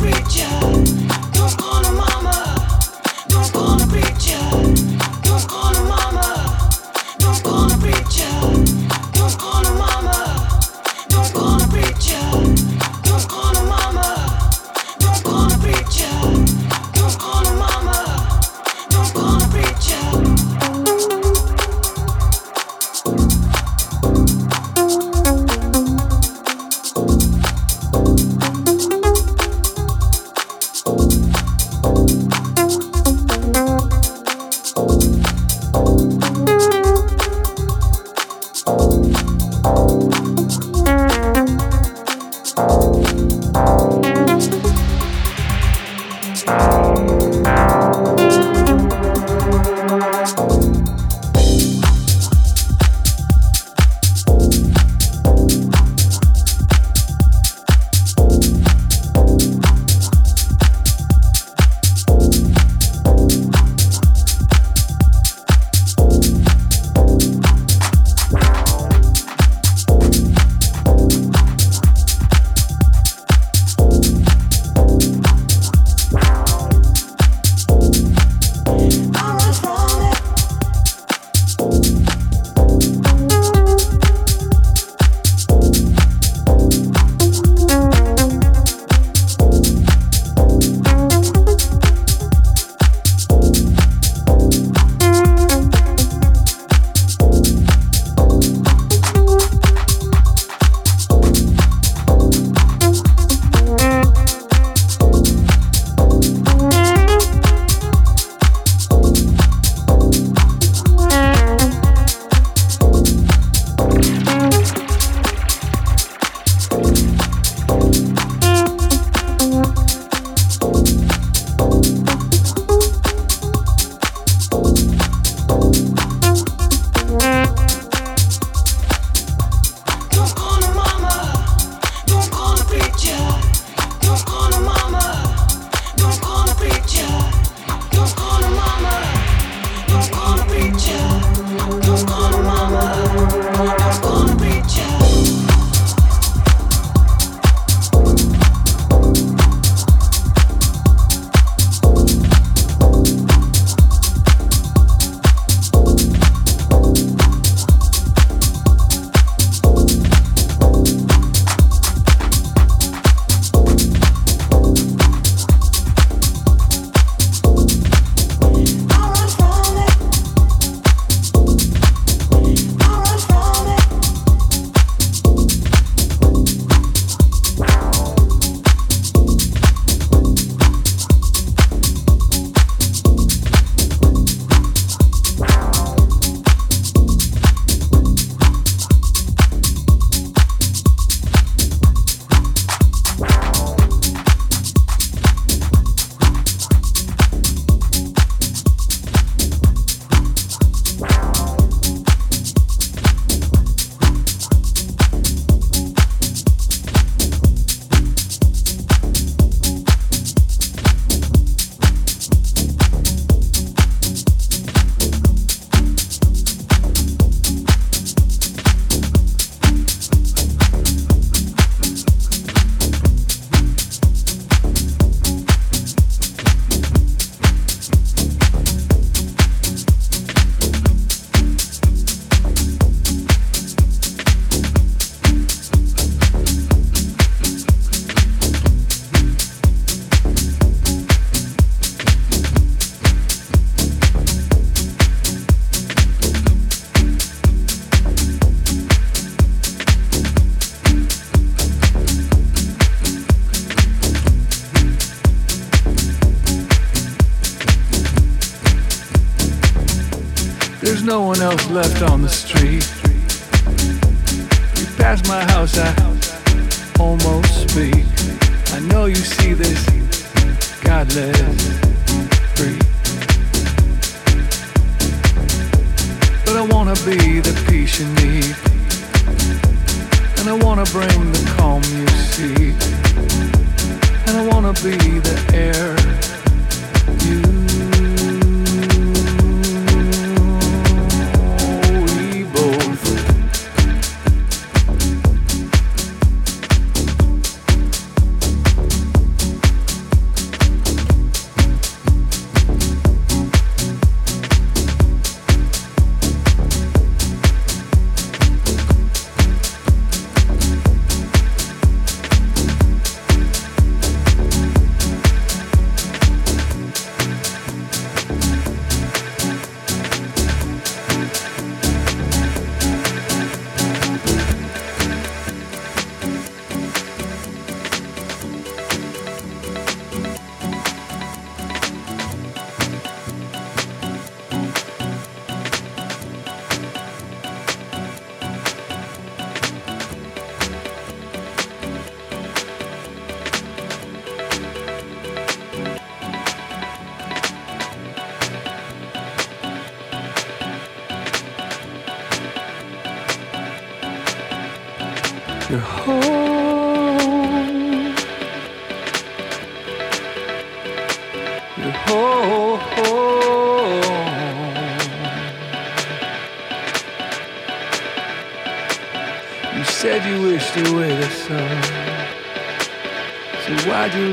Creature.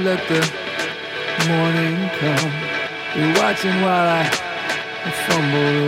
Let the morning come? You're watching while I, fumble